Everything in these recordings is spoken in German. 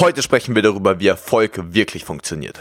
Heute sprechen wir darüber, wie Erfolg wirklich funktioniert.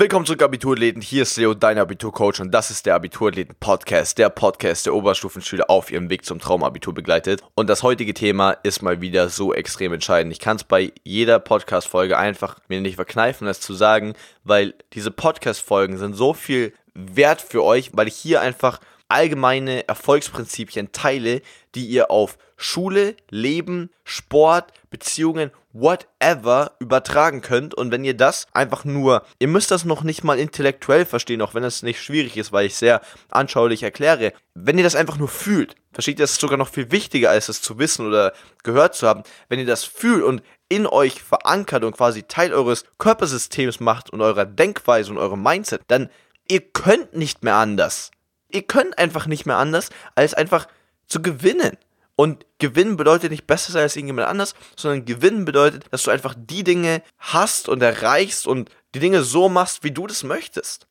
Willkommen zurück, Abiturläden. Hier ist Leo, dein Abiturcoach, und das ist der Abiturläden-Podcast, der Podcast, der Oberstufenschüler auf ihrem Weg zum Traumabitur begleitet. Und das heutige Thema ist mal wieder so extrem entscheidend. Ich kann es bei jeder Podcast-Folge einfach mir nicht verkneifen, das zu sagen, weil diese Podcast-Folgen sind so viel Wert für euch, weil ich hier einfach allgemeine Erfolgsprinzipien teile, die ihr auf Schule, Leben, Sport, Beziehungen, whatever übertragen könnt. Und wenn ihr das einfach nur, ihr müsst das noch nicht mal intellektuell verstehen, auch wenn es nicht schwierig ist, weil ich sehr anschaulich erkläre. Wenn ihr das einfach nur fühlt, versteht ihr, das ist sogar noch viel wichtiger, als es zu wissen oder gehört zu haben. Wenn ihr das fühlt und in euch verankert und quasi Teil eures Körpersystems macht und eurer Denkweise und eurem Mindset, dann ihr könnt nicht mehr anders. Ihr könnt einfach nicht mehr anders, als einfach zu gewinnen. Und gewinnen bedeutet nicht besser sein als irgendjemand anders, sondern gewinnen bedeutet, dass du einfach die Dinge hast und erreichst und die Dinge so machst, wie du das möchtest.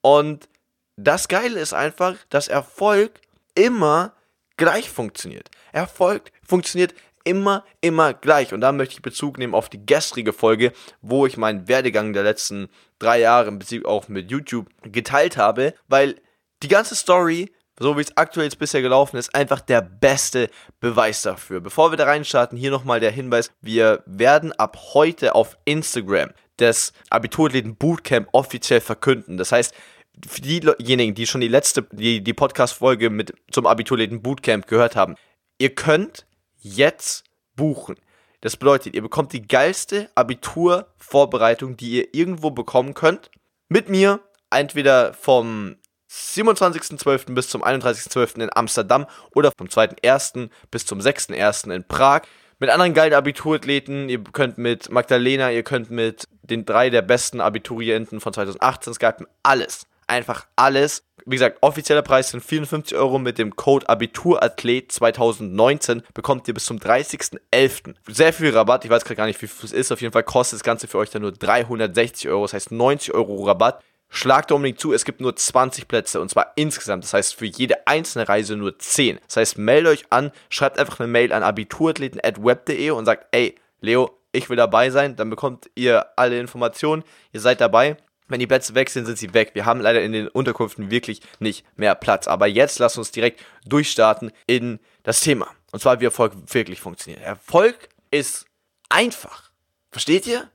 Und das Geile ist einfach, dass Erfolg immer gleich funktioniert. Erfolg funktioniert immer, immer gleich. Und da möchte ich Bezug nehmen auf die gestrige Folge, wo ich meinen Werdegang der letzten drei Jahre im Prinzip auch mit YouTube geteilt habe, weil die ganze Story, so wie es aktuell jetzt bisher gelaufen ist, einfach der beste Beweis dafür. Bevor wir da reinstarten, hier nochmal der Hinweis, wir werden ab heute auf Instagram das Abiturläden Bootcamp offiziell verkünden. Das heißt, für diejenigen, die schon die letzte, die, die Podcast-Folge mit zum Abiturläden Bootcamp gehört haben, ihr könnt jetzt buchen. Das bedeutet, ihr bekommt die geilste Abiturvorbereitung, die ihr irgendwo bekommen könnt. Mit mir, entweder vom 27.12. bis zum 31.12. in Amsterdam oder vom 2.1. bis zum 6.1. in Prag. Mit anderen geilen Abiturathleten, ihr könnt mit Magdalena, ihr könnt mit den drei der besten Abiturienten von 2018 skypen, alles einfach alles. Wie gesagt, offizieller Preis sind 54 Euro mit dem Code Abiturathlet 2019 bekommt ihr bis zum 30.11. Sehr viel Rabatt, ich weiß gerade gar nicht, wie viel es ist. Auf jeden Fall kostet das Ganze für euch dann nur 360 Euro, das heißt 90 Euro Rabatt. Schlagt unbedingt zu, es gibt nur 20 Plätze und zwar insgesamt. Das heißt für jede einzelne Reise nur 10. Das heißt, meldet euch an, schreibt einfach eine Mail an abiturathleten.web.de und sagt, ey, Leo, ich will dabei sein. Dann bekommt ihr alle Informationen, ihr seid dabei. Wenn die Plätze weg sind, sind sie weg. Wir haben leider in den Unterkünften wirklich nicht mehr Platz. Aber jetzt lasst uns direkt durchstarten in das Thema. Und zwar, wie Erfolg wirklich funktioniert. Erfolg ist einfach. Versteht ihr?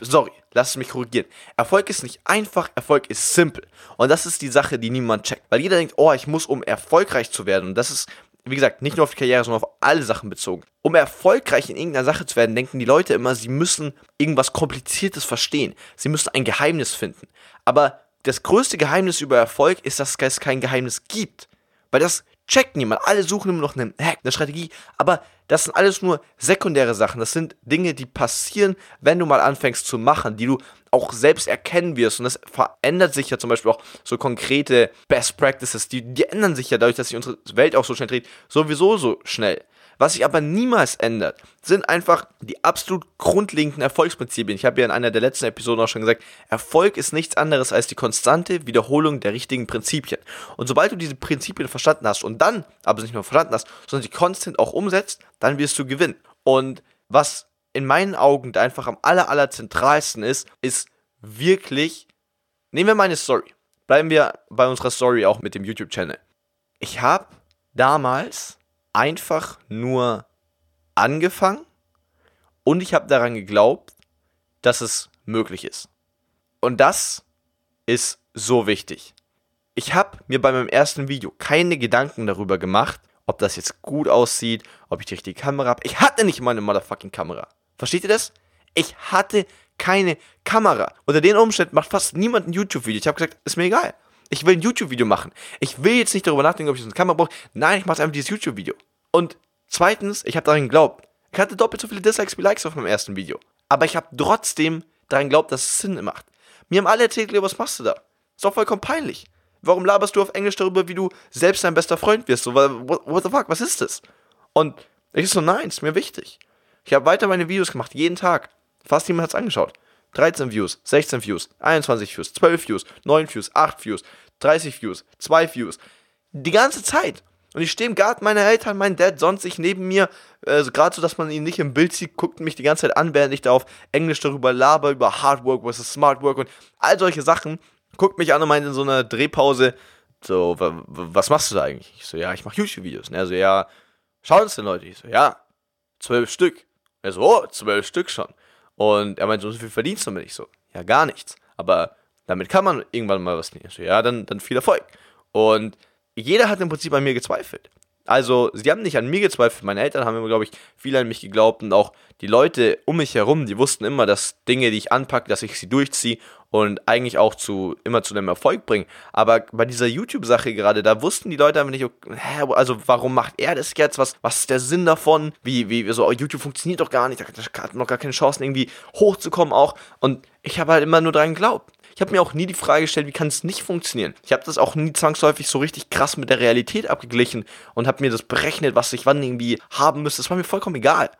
Sorry, lasst mich korrigieren. Erfolg ist nicht einfach, Erfolg ist simpel. Und das ist die Sache, die niemand checkt. Weil jeder denkt, oh, ich muss, um erfolgreich zu werden. Und das ist wie gesagt, nicht nur auf die Karriere, sondern auf alle Sachen bezogen. Um erfolgreich in irgendeiner Sache zu werden, denken die Leute immer, sie müssen irgendwas Kompliziertes verstehen. Sie müssen ein Geheimnis finden. Aber das größte Geheimnis über Erfolg ist, dass es kein Geheimnis gibt. Weil das checkt niemand. Alle suchen immer noch einen Hack, eine Strategie. Aber das sind alles nur sekundäre Sachen. Das sind Dinge, die passieren, wenn du mal anfängst zu machen, die du auch selbst erkennen wirst. Und das verändert sich ja zum Beispiel auch so konkrete Best Practices, die, die ändern sich ja dadurch, dass sich unsere Welt auch so schnell dreht, sowieso so schnell. Was sich aber niemals ändert, sind einfach die absolut grundlegenden Erfolgsprinzipien. Ich habe ja in einer der letzten Episoden auch schon gesagt, Erfolg ist nichts anderes als die konstante Wiederholung der richtigen Prinzipien. Und sobald du diese Prinzipien verstanden hast und dann, aber nicht nur verstanden hast, sondern sie konstant auch umsetzt, dann wirst du gewinnen. Und was in meinen Augen einfach am aller, aller zentralsten ist, ist wirklich, nehmen wir meine Story. Bleiben wir bei unserer Story auch mit dem YouTube-Channel. Ich habe damals einfach nur angefangen und ich habe daran geglaubt, dass es möglich ist. Und das ist so wichtig. Ich habe mir bei meinem ersten Video keine Gedanken darüber gemacht, ob das jetzt gut aussieht, ob ich die richtige Kamera habe. Ich hatte nicht mal eine motherfucking Kamera. Versteht ihr das? Ich hatte keine Kamera. Unter den Umständen macht fast niemand ein YouTube-Video. Ich habe gesagt, ist mir egal. Ich will ein YouTube-Video machen. Ich will jetzt nicht darüber nachdenken, ob ich eine Kamera brauche. Nein, ich mache einfach dieses YouTube-Video. Und zweitens, ich habe daran geglaubt. Ich hatte doppelt so viele Dislikes wie Likes auf meinem ersten Video. Aber ich habe trotzdem daran geglaubt, dass es Sinn macht. Mir haben alle erzählt, was machst du da? Ist doch vollkommen peinlich. Warum laberst du auf Englisch darüber, wie du selbst dein bester Freund wirst? So, what, what the fuck, was ist das? Und ich so, nein, ist mir wichtig. Ich habe weiter meine Videos gemacht, jeden Tag. Fast niemand hat es angeschaut. 13 Views, 16 Views, 21 Views, 12 Views, 9 Views, 8 Views, 30 Views, 2 Views. Die ganze Zeit. Und ich stehe im Garten meiner Eltern, mein Dad sonst sich neben mir, also gerade so, dass man ihn nicht im Bild sieht, guckt mich die ganze Zeit an, während ich da auf Englisch darüber laber, über Hard Work versus Smart Work und all solche Sachen. Guckt mich an und meint in so einer Drehpause, so, was machst du da eigentlich? Ich so, ja, ich mache YouTube-Videos. Und er so, ja, schauen uns denn Leute? Ich so, ja, zwölf Stück. Er so, oh, zwölf Stück schon. Und er meint, so viel verdienst du damit? Ich so, ja, gar nichts. Aber damit kann man irgendwann mal was nehmen. Ich so, ja, dann, dann viel Erfolg. Und jeder hat im Prinzip an mir gezweifelt. Also, sie haben nicht an mir gezweifelt. Meine Eltern haben immer, glaube ich, viel an mich geglaubt und auch die Leute um mich herum, die wussten immer, dass Dinge, die ich anpacke, dass ich sie durchziehe und eigentlich auch zu immer zu einem Erfolg bringen. Aber bei dieser YouTube-Sache gerade, da wussten die Leute einfach nicht, hä, also warum macht er das jetzt? Was, was ist der Sinn davon? Wie, wie, so, oh, YouTube funktioniert doch gar nicht, da hat noch gar keine Chancen, irgendwie hochzukommen auch. Und ich habe halt immer nur dran geglaubt. Ich habe mir auch nie die Frage gestellt, wie kann es nicht funktionieren. Ich habe das auch nie zwangsläufig so richtig krass mit der Realität abgeglichen und habe mir das berechnet, was ich wann irgendwie haben müsste. Das war mir vollkommen egal.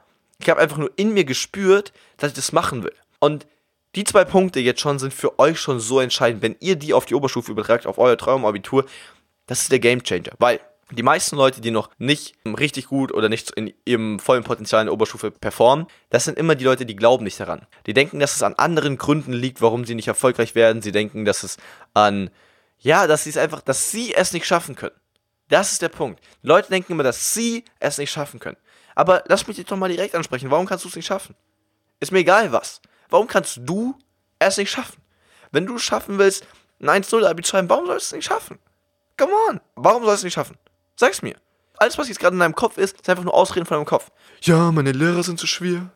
Ich habe einfach nur in mir gespürt, dass ich das machen will. Und die zwei Punkte jetzt schon sind für euch schon so entscheidend, wenn ihr die auf die Oberstufe übertragt, auf euer Traumabitur, das ist der Gamechanger. Weil die meisten Leute, die noch nicht richtig gut oder nicht in ihrem vollen Potenzial in der Oberstufe performen, das sind immer die Leute, die glauben nicht daran. Die denken, dass es an anderen Gründen liegt, warum sie nicht erfolgreich werden. Sie denken, dass es an, ja, dass sie es einfach, dass sie es nicht schaffen können. Das ist der Punkt. Die Leute denken immer, dass sie es nicht schaffen können. Aber lass mich jetzt doch mal direkt ansprechen. Warum kannst du es nicht schaffen? Ist mir egal was. Warum kannst du es nicht schaffen? Wenn du es schaffen willst, ein 1-0 Abi zu schreiben, warum sollst du es nicht schaffen? Come on. Warum sollst du es nicht schaffen? Sag's mir. Alles, was jetzt gerade in deinem Kopf ist, ist einfach nur Ausreden von deinem Kopf. Ja, meine Lehrer sind zu schwer.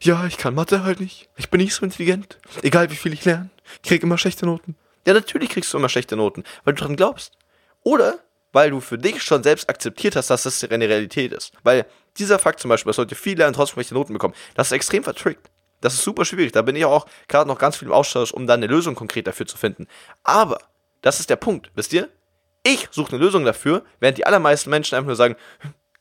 Ja, ich kann Mathe halt nicht. Ich bin nicht so intelligent. Egal wie viel ich lerne. Ich krieg immer schlechte Noten. Ja, natürlich kriegst du immer schlechte Noten, weil du dran glaubst. Oder weil du für dich schon selbst akzeptiert hast, dass das eine Realität ist. Weil dieser Fakt zum Beispiel, dass Leute viel lernen, trotzdem schlechte Noten bekommen, das ist extrem vertrickt. Das ist super schwierig. Da bin ich auch gerade noch ganz viel im Austausch, um dann eine Lösung konkret dafür zu finden. Aber, das ist der Punkt, wisst ihr? Ich suche eine Lösung dafür, während die allermeisten Menschen einfach nur sagen,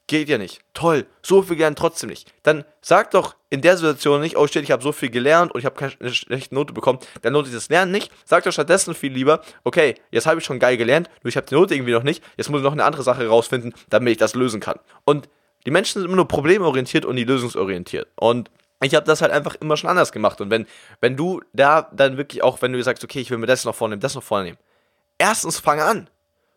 geht ja nicht. Toll, so viel gelernt trotzdem nicht. Dann sag doch in der Situation nicht, oh shit, ich habe so viel gelernt und ich habe keine schlechte Note bekommen. Dann lohnt sich das Lernen nicht. Sag doch stattdessen viel lieber, okay, jetzt habe ich schon geil gelernt, nur ich habe die Note irgendwie noch nicht. Jetzt muss ich noch eine andere Sache rausfinden, damit ich das lösen kann. Und die Menschen sind immer nur problemorientiert und nie lösungsorientiert. Und ich habe das halt einfach immer schon anders gemacht. Und wenn, wenn du da dann wirklich auch, wenn du sagst, okay, ich will mir das noch vornehmen, das noch vornehmen. Erstens fang an.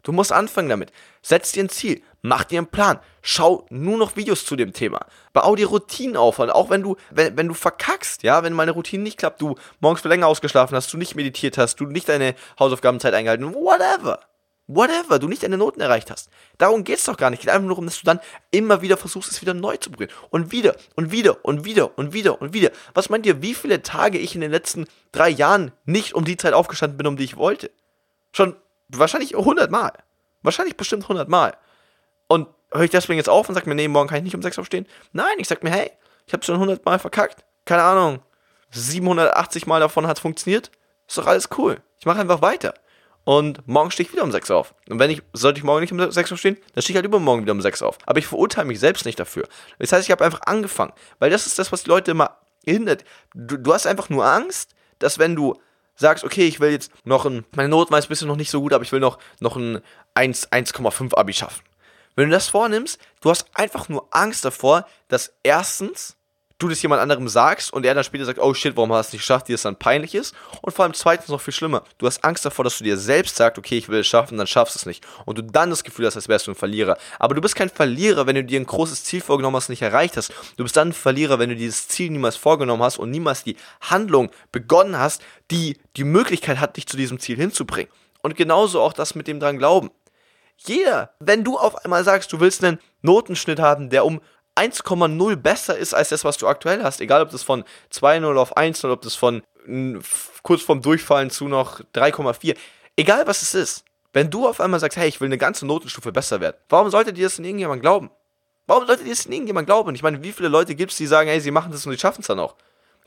Du musst anfangen damit. Setz dir ein Ziel, mach dir einen Plan, schau nur noch Videos zu dem Thema, bau dir Routinen auf und auch wenn du, wenn, wenn du verkackst, ja, wenn meine Routine nicht klappt, du morgens für länger ausgeschlafen hast, du nicht meditiert hast, du nicht deine Hausaufgabenzeit eingehalten, whatever. Whatever, du nicht deine Noten erreicht hast. Darum geht es doch gar nicht. Es geht einfach nur darum, dass du dann immer wieder versuchst, es wieder neu zu probieren. Und wieder und wieder und wieder und wieder und wieder. Was meint ihr, wie viele Tage ich in den letzten drei Jahren nicht um die Zeit aufgestanden bin, um die ich wollte? Schon Wahrscheinlich 100 Mal. Wahrscheinlich bestimmt 100 Mal. Und höre ich deswegen jetzt auf und sage mir, nee, morgen kann ich nicht um 6 aufstehen? Nein, ich sage mir, hey, ich habe schon 100 Mal verkackt. Keine Ahnung. 780 Mal davon hat funktioniert. Ist doch alles cool. Ich mache einfach weiter. Und morgen stehe ich wieder um 6 auf. Und wenn ich, sollte ich morgen nicht um 6 aufstehen, dann stehe ich halt übermorgen wieder um 6 auf. Aber ich verurteile mich selbst nicht dafür. Das heißt, ich habe einfach angefangen. Weil das ist das, was die Leute immer hindert. Du, du hast einfach nur Angst, dass wenn du sagst, okay, ich will jetzt noch ein, meine Noten war jetzt bisher noch nicht so gut, aber ich will noch, noch ein 1,5 Abi schaffen. Wenn du das vornimmst, du hast einfach nur Angst davor, dass erstens du das jemand anderem sagst und er dann später sagt, oh shit, warum hast du es nicht geschafft, dir das dann peinlich ist. Und vor allem zweitens noch viel schlimmer, du hast Angst davor, dass du dir selbst sagst, okay, ich will es schaffen, dann schaffst du es nicht. Und du dann das Gefühl hast, als wärst du ein Verlierer. Aber du bist kein Verlierer, wenn du dir ein großes Ziel vorgenommen hast und nicht erreicht hast. Du bist dann ein Verlierer, wenn du dieses Ziel niemals vorgenommen hast und niemals die Handlung begonnen hast, die die Möglichkeit hat, dich zu diesem Ziel hinzubringen. Und genauso auch das mit dem dran glauben. Jeder, wenn du auf einmal sagst, du willst einen Notenschnitt haben, der um 1,0 besser ist als das, was du aktuell hast. Egal, ob das von 2,0 auf 1 oder ob das von kurz vorm Durchfallen zu noch 3,4. Egal, was es ist. Wenn du auf einmal sagst, hey, ich will eine ganze Notenstufe besser werden, warum sollte dir das denn irgendjemand glauben? Warum sollte dir das denn irgendjemand glauben? Ich meine, wie viele Leute gibt es, die sagen, hey, sie machen das und sie schaffen es dann auch?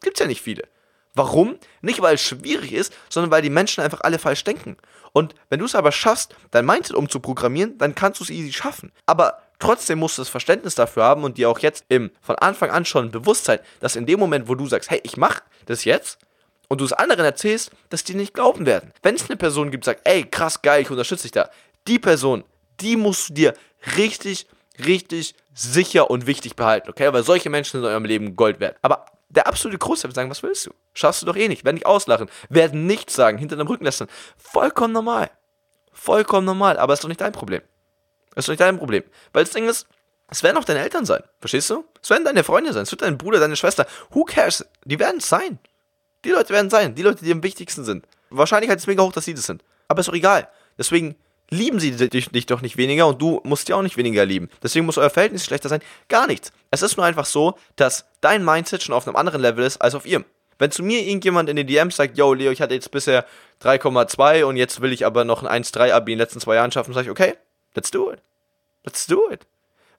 Gibt's ja nicht viele. Warum? Nicht, weil es schwierig ist, sondern weil die Menschen einfach alle falsch denken. Und wenn du es aber schaffst, dein Mindset umzuprogrammieren, dann kannst du es easy schaffen. Aber Trotzdem musst du das Verständnis dafür haben und dir auch jetzt im, von Anfang an schon bewusst sein, dass in dem Moment, wo du sagst, hey, ich mach das jetzt und du es anderen erzählst, dass die nicht glauben werden. Wenn es eine Person gibt, sagt, ey, krass, geil, ich unterstütze dich da. Die Person, die musst du dir richtig, richtig sicher und wichtig behalten, okay? Weil solche Menschen sind in eurem Leben Gold wert. Aber der absolute Großteil wird sagen, was willst du? Schaffst du doch eh nicht. Werden dich auslachen. Werden nichts sagen, hinter deinem Rücken lästern. Vollkommen normal. Vollkommen normal. Aber ist doch nicht dein Problem. Ist doch dein Problem. Weil das Ding ist, es werden auch deine Eltern sein. Verstehst du? Es werden deine Freunde sein. Es wird dein Bruder, deine Schwester. Who cares? Die werden es sein. Die Leute werden sein. Die Leute, die am wichtigsten sind. Wahrscheinlichkeit ist mega hoch, dass sie das sind. Aber ist doch egal. Deswegen lieben sie dich, dich, doch nicht weniger und du musst sie auch nicht weniger lieben. Deswegen muss euer Verhältnis schlechter sein. Gar nichts. Es ist nur einfach so, dass dein Mindset schon auf einem anderen Level ist als auf ihrem. Wenn zu mir irgendjemand in den DMs sagt, yo, Leo, ich hatte jetzt bisher 3,2 und jetzt will ich aber noch ein 1,3 Abi in den letzten zwei Jahren schaffen, sage ich, okay, let's do it. Let's do it.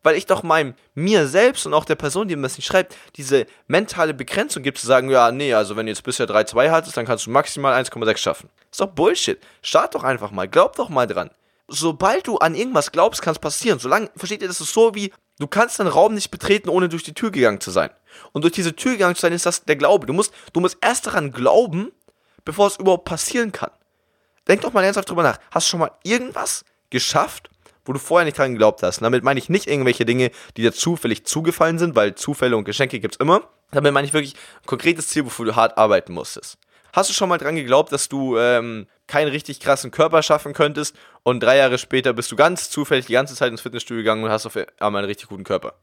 Weil ich doch meinem, mir selbst und auch der Person, die mir das nicht schreibt, diese mentale Begrenzung gibt, zu sagen, ja, nee, also wenn du jetzt bisher 3,2 hattest, dann kannst du maximal 1,6 schaffen. ist doch Bullshit. Start doch einfach mal, glaub doch mal dran sobald du an irgendwas glaubst, kann es passieren. Solange, versteht ihr, das ist so wie, du kannst den Raum nicht betreten, ohne durch die Tür gegangen zu sein. Und durch diese Tür gegangen zu sein, ist das der Glaube. Du musst, du musst erst daran glauben, bevor es überhaupt passieren kann. Denk doch mal ernsthaft drüber nach. Hast du schon mal irgendwas geschafft, wo du vorher nicht dran geglaubt hast? Und damit meine ich nicht irgendwelche Dinge, die dir zufällig zugefallen sind, weil Zufälle und Geschenke gibt es immer. Damit meine ich wirklich ein konkretes Ziel, wofür du hart arbeiten musstest. Hast du schon mal dran geglaubt, dass du ähm, keinen richtig krassen Körper schaffen könntest und drei Jahre später bist du ganz zufällig die ganze Zeit ins Fitnessstudio gegangen und hast auf einmal einen richtig guten Körper?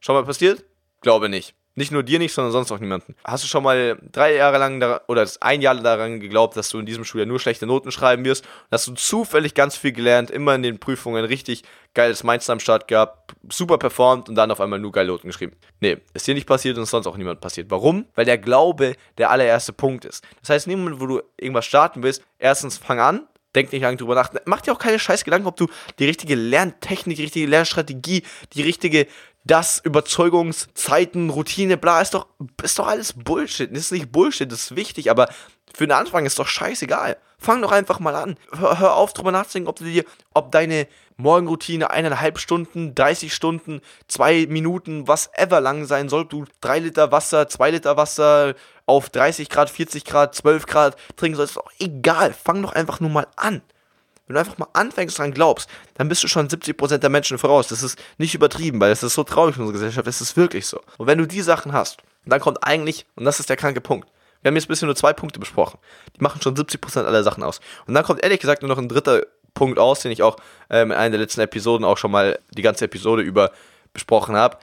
Schon mal passiert? Glaube nicht. Nicht nur dir nicht, sondern sonst auch niemanden. Hast du schon mal drei Jahre lang oder ein Jahr daran geglaubt, dass du in diesem Schuljahr nur schlechte Noten schreiben wirst? Hast du zufällig ganz viel gelernt, immer in den Prüfungen richtig geiles Mindset am Start gehabt, super performt und dann auf einmal nur geile Noten geschrieben? Nee, ist dir nicht passiert und ist sonst auch niemand passiert. Warum? Weil der Glaube der allererste Punkt ist. Das heißt, in dem Moment, wo du irgendwas starten willst, erstens fang an, denk nicht lange drüber nach. Mach dir auch keine scheiß Gedanken, ob du die richtige Lerntechnik, die richtige Lernstrategie, die richtige das, Überzeugungszeiten, Routine, bla, ist doch, ist doch alles Bullshit. Das ist nicht Bullshit, das ist wichtig, aber für den Anfang ist doch scheißegal. Fang doch einfach mal an. Hör, hör auf, drüber nachzudenken, ob du dir, ob deine Morgenroutine eineinhalb Stunden, 30 Stunden, zwei Minuten, was ever lang sein soll. Du drei Liter Wasser, zwei Liter Wasser auf 30 Grad, 40 Grad, 12 Grad trinken sollst, ist doch egal. Fang doch einfach nur mal an. Wenn du einfach mal anfängst dran glaubst, dann bist du schon 70% der Menschen voraus. Das ist nicht übertrieben, weil es ist so traurig in unserer Gesellschaft. Es ist wirklich so. Und wenn du die Sachen hast, dann kommt eigentlich, und das ist der kranke Punkt, wir haben jetzt bisher nur zwei Punkte besprochen. Die machen schon 70% aller Sachen aus. Und dann kommt ehrlich gesagt nur noch ein dritter Punkt aus, den ich auch ähm, in einer der letzten Episoden auch schon mal die ganze Episode über besprochen habe.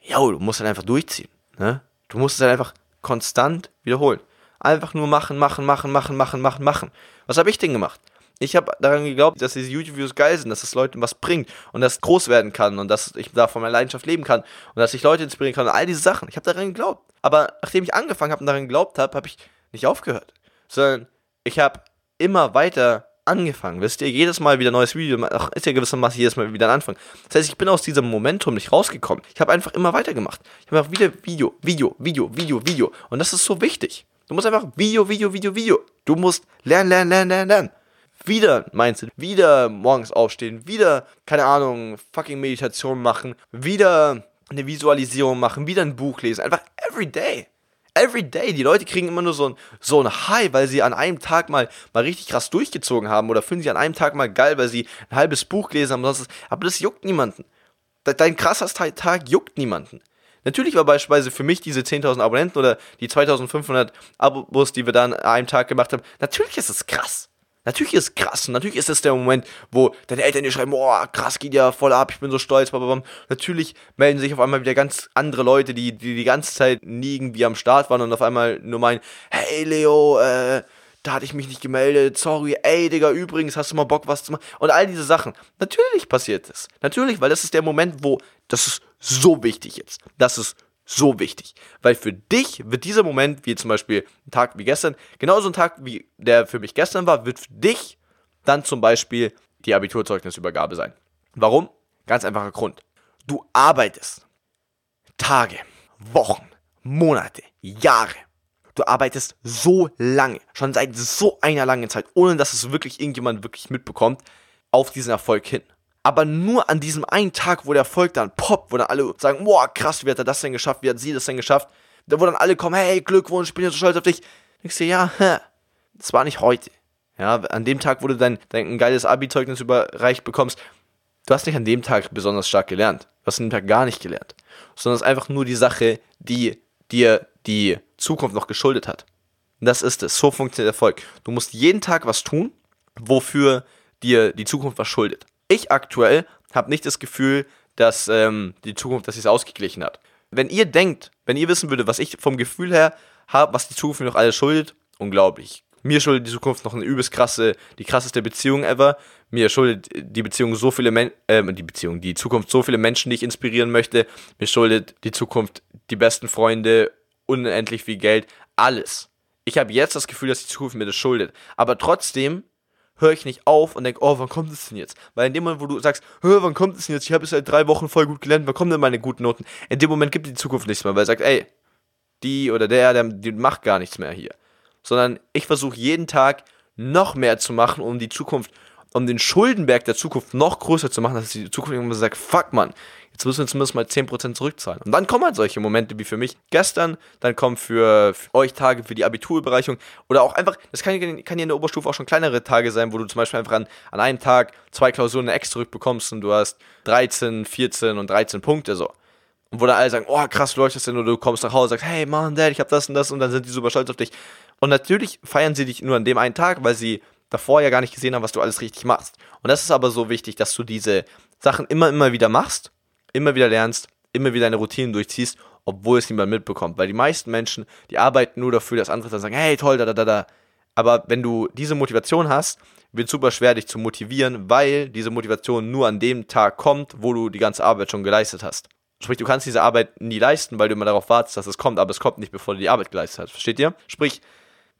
Ja, du musst dann einfach durchziehen. Ne? Du musst es dann einfach konstant wiederholen. Einfach nur machen, machen, machen, machen, machen, machen, machen. Was habe ich denn gemacht? Ich habe daran geglaubt, dass diese YouTube-Videos geil sind, dass es Leuten was bringt und dass groß werden kann und dass ich da von meiner Leidenschaft leben kann und dass ich Leute inspirieren kann und all diese Sachen. Ich habe daran geglaubt. Aber nachdem ich angefangen habe und daran geglaubt habe, habe ich nicht aufgehört, sondern ich habe immer weiter angefangen. Wisst ihr, jedes Mal wieder ein neues Video, ach, ist ja gewissermaßen jedes Mal wieder ein Anfang. Das heißt, ich bin aus diesem Momentum nicht rausgekommen. Ich habe einfach immer weitergemacht. Ich habe einfach wieder Video, Video, Video, Video, Video. Und das ist so wichtig. Du musst einfach Video, Video, Video, Video. Du musst lernen, lernen, lernen, lernen, lernen. Wieder Mindset, wieder morgens aufstehen, wieder, keine Ahnung, fucking Meditation machen, wieder eine Visualisierung machen, wieder ein Buch lesen. Einfach every day every day. Die Leute kriegen immer nur so ein, so ein High, weil sie an einem Tag mal, mal richtig krass durchgezogen haben oder finden sie an einem Tag mal geil, weil sie ein halbes Buch gelesen haben. Aber das juckt niemanden. Dein krasser Tag juckt niemanden. Natürlich war beispielsweise für mich diese 10.000 Abonnenten oder die 2.500 Abos, die wir dann an einem Tag gemacht haben, natürlich ist es krass. Natürlich ist es krass natürlich ist es der Moment, wo deine Eltern dir schreiben, boah, krass, geht ja voll ab, ich bin so stolz, blablabla. Natürlich melden sich auf einmal wieder ganz andere Leute, die, die die ganze Zeit nie irgendwie am Start waren und auf einmal nur meinen, hey Leo, äh, da hatte ich mich nicht gemeldet, sorry, ey Digga, übrigens, hast du mal Bock, was zu machen? Und all diese Sachen. Natürlich passiert das. Natürlich, weil das ist der Moment, wo, das ist so wichtig jetzt. Das ist so wichtig. Weil für dich wird dieser Moment, wie zum Beispiel ein Tag wie gestern, genauso ein Tag wie der für mich gestern war, wird für dich dann zum Beispiel die Abiturzeugnisübergabe sein. Warum? Ganz einfacher Grund. Du arbeitest Tage, Wochen, Monate, Jahre. Du arbeitest so lange, schon seit so einer langen Zeit, ohne dass es wirklich irgendjemand wirklich mitbekommt, auf diesen Erfolg hin. Aber nur an diesem einen Tag, wo der Erfolg dann poppt, wo dann alle sagen, boah, krass, wie hat er das denn geschafft, wie hat sie das denn geschafft, da wo dann alle kommen, hey, Glückwunsch, ich bin ja so stolz auf dich. Denkst du, ja, das war nicht heute. Ja, an dem Tag, wo du dein, dein geiles Abi-Zeugnis überreicht bekommst, du hast nicht an dem Tag besonders stark gelernt. Du hast an dem Tag gar nicht gelernt. Sondern es ist einfach nur die Sache, die dir die Zukunft noch geschuldet hat. Das ist es. So funktioniert Erfolg. Du musst jeden Tag was tun, wofür dir die Zukunft was schuldet. Ich aktuell habe nicht das Gefühl, dass ähm, die Zukunft, dass sie es ausgeglichen hat. Wenn ihr denkt, wenn ihr wissen würdet, was ich vom Gefühl her habe, was die Zukunft mir noch alles schuldet, unglaublich. Mir schuldet die Zukunft noch eine übelst krasse, die krasseste Beziehung ever. Mir schuldet die Beziehung so viele Men äh, die Beziehung, die Zukunft so viele Menschen, die ich inspirieren möchte. Mir schuldet die Zukunft die besten Freunde, unendlich viel Geld, alles. Ich habe jetzt das Gefühl, dass die Zukunft mir das schuldet. Aber trotzdem höre ich nicht auf und denke, oh, wann kommt es denn jetzt? Weil in dem Moment, wo du sagst, wann kommt es denn jetzt? Ich habe es seit drei Wochen voll gut gelernt, wann kommen denn meine guten Noten? In dem Moment gibt die Zukunft nichts mehr, weil er sagt, ey, die oder der, der, die macht gar nichts mehr hier. Sondern ich versuche jeden Tag noch mehr zu machen, um die Zukunft, um den Schuldenberg der Zukunft noch größer zu machen, dass die Zukunft irgendwann sagt, fuck man, jetzt müssen wir zumindest mal 10% zurückzahlen. Und dann kommen halt solche Momente wie für mich gestern, dann kommen für, für euch Tage für die Abiturüberreichung oder auch einfach, das kann, kann ja in der Oberstufe auch schon kleinere Tage sein, wo du zum Beispiel einfach an, an einem Tag zwei Klausuren extra zurückbekommst und du hast 13, 14 und 13 Punkte so. Und wo dann alle sagen, oh krass, läuft das denn? Oder du kommst nach Hause und sagst, hey Mann, Dad, ich hab das und das und dann sind die super stolz auf dich. Und natürlich feiern sie dich nur an dem einen Tag, weil sie davor ja gar nicht gesehen haben, was du alles richtig machst. Und das ist aber so wichtig, dass du diese Sachen immer, immer wieder machst immer wieder lernst, immer wieder deine Routinen durchziehst, obwohl es niemand mitbekommt. Weil die meisten Menschen, die arbeiten nur dafür, dass andere dann sagen, hey, toll, da, da, da, da. Aber wenn du diese Motivation hast, wird es super schwer, dich zu motivieren, weil diese Motivation nur an dem Tag kommt, wo du die ganze Arbeit schon geleistet hast. Sprich, du kannst diese Arbeit nie leisten, weil du immer darauf wartest, dass es kommt, aber es kommt nicht, bevor du die Arbeit geleistet hast. Versteht ihr? Sprich,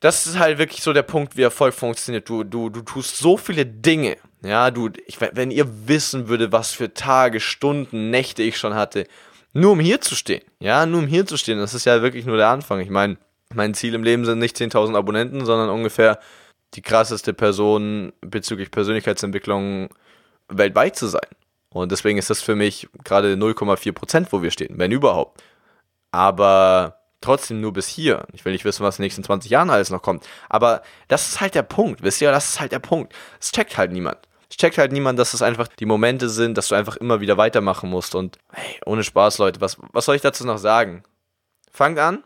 das ist halt wirklich so der Punkt, wie Erfolg funktioniert. Du, du, du tust so viele Dinge. Ja, du, ich, wenn ihr wissen würde, was für Tage, Stunden, Nächte ich schon hatte, nur um hier zu stehen. Ja, nur um hier zu stehen. Das ist ja wirklich nur der Anfang. Ich meine, mein Ziel im Leben sind nicht 10.000 Abonnenten, sondern ungefähr die krasseste Person bezüglich Persönlichkeitsentwicklung weltweit zu sein. Und deswegen ist das für mich gerade 0,4%, wo wir stehen, wenn überhaupt. Aber trotzdem nur bis hier. Ich will nicht wissen, was in den nächsten 20 Jahren alles noch kommt. Aber das ist halt der Punkt, wisst ihr? Das ist halt der Punkt. Es checkt halt niemand. Checkt halt niemand, dass es einfach die Momente sind, dass du einfach immer wieder weitermachen musst. Und hey, ohne Spaß, Leute, was, was soll ich dazu noch sagen? Fangt an,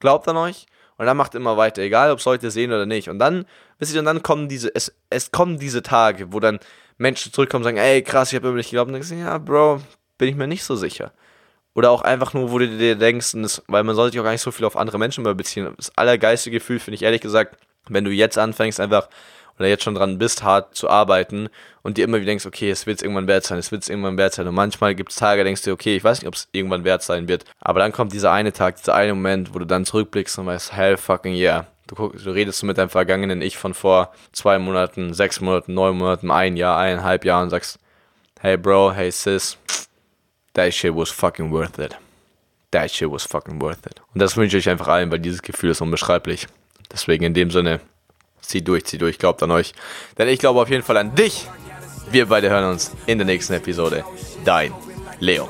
glaubt an euch und dann macht immer weiter, egal ob es Leute sehen oder nicht. Und dann, wisst ihr, und dann kommen diese, es, es kommen diese Tage, wo dann Menschen zurückkommen und sagen, ey, krass, ich habe immer nicht geglaubt. Und dann denkst du, ja, Bro, bin ich mir nicht so sicher. Oder auch einfach nur, wo du dir denkst, das, weil man sollte sich auch gar nicht so viel auf andere Menschen mehr beziehen. Das allergeilste Gefühl finde ich ehrlich gesagt, wenn du jetzt anfängst, einfach oder jetzt schon dran bist, hart zu arbeiten und dir immer wieder denkst, okay, es wird es irgendwann wert sein, es wird es irgendwann wert sein. Und manchmal gibt es Tage, denkst du, okay, ich weiß nicht, ob es irgendwann wert sein wird. Aber dann kommt dieser eine Tag, dieser eine Moment, wo du dann zurückblickst und weißt, hell fucking yeah. Du, guckst, du redest mit deinem vergangenen Ich von vor zwei Monaten, sechs Monaten, neun Monaten, ein Jahr, eineinhalb Jahren und sagst, hey Bro, hey Sis, that shit was fucking worth it. That shit was fucking worth it. Und das wünsche ich einfach allen, weil dieses Gefühl ist unbeschreiblich. Deswegen in dem Sinne, zieh durch, zieh durch, glaubt an euch. Denn ich glaube auf jeden Fall an dich. Wir beide hören uns in der nächsten Episode. Dein Leo.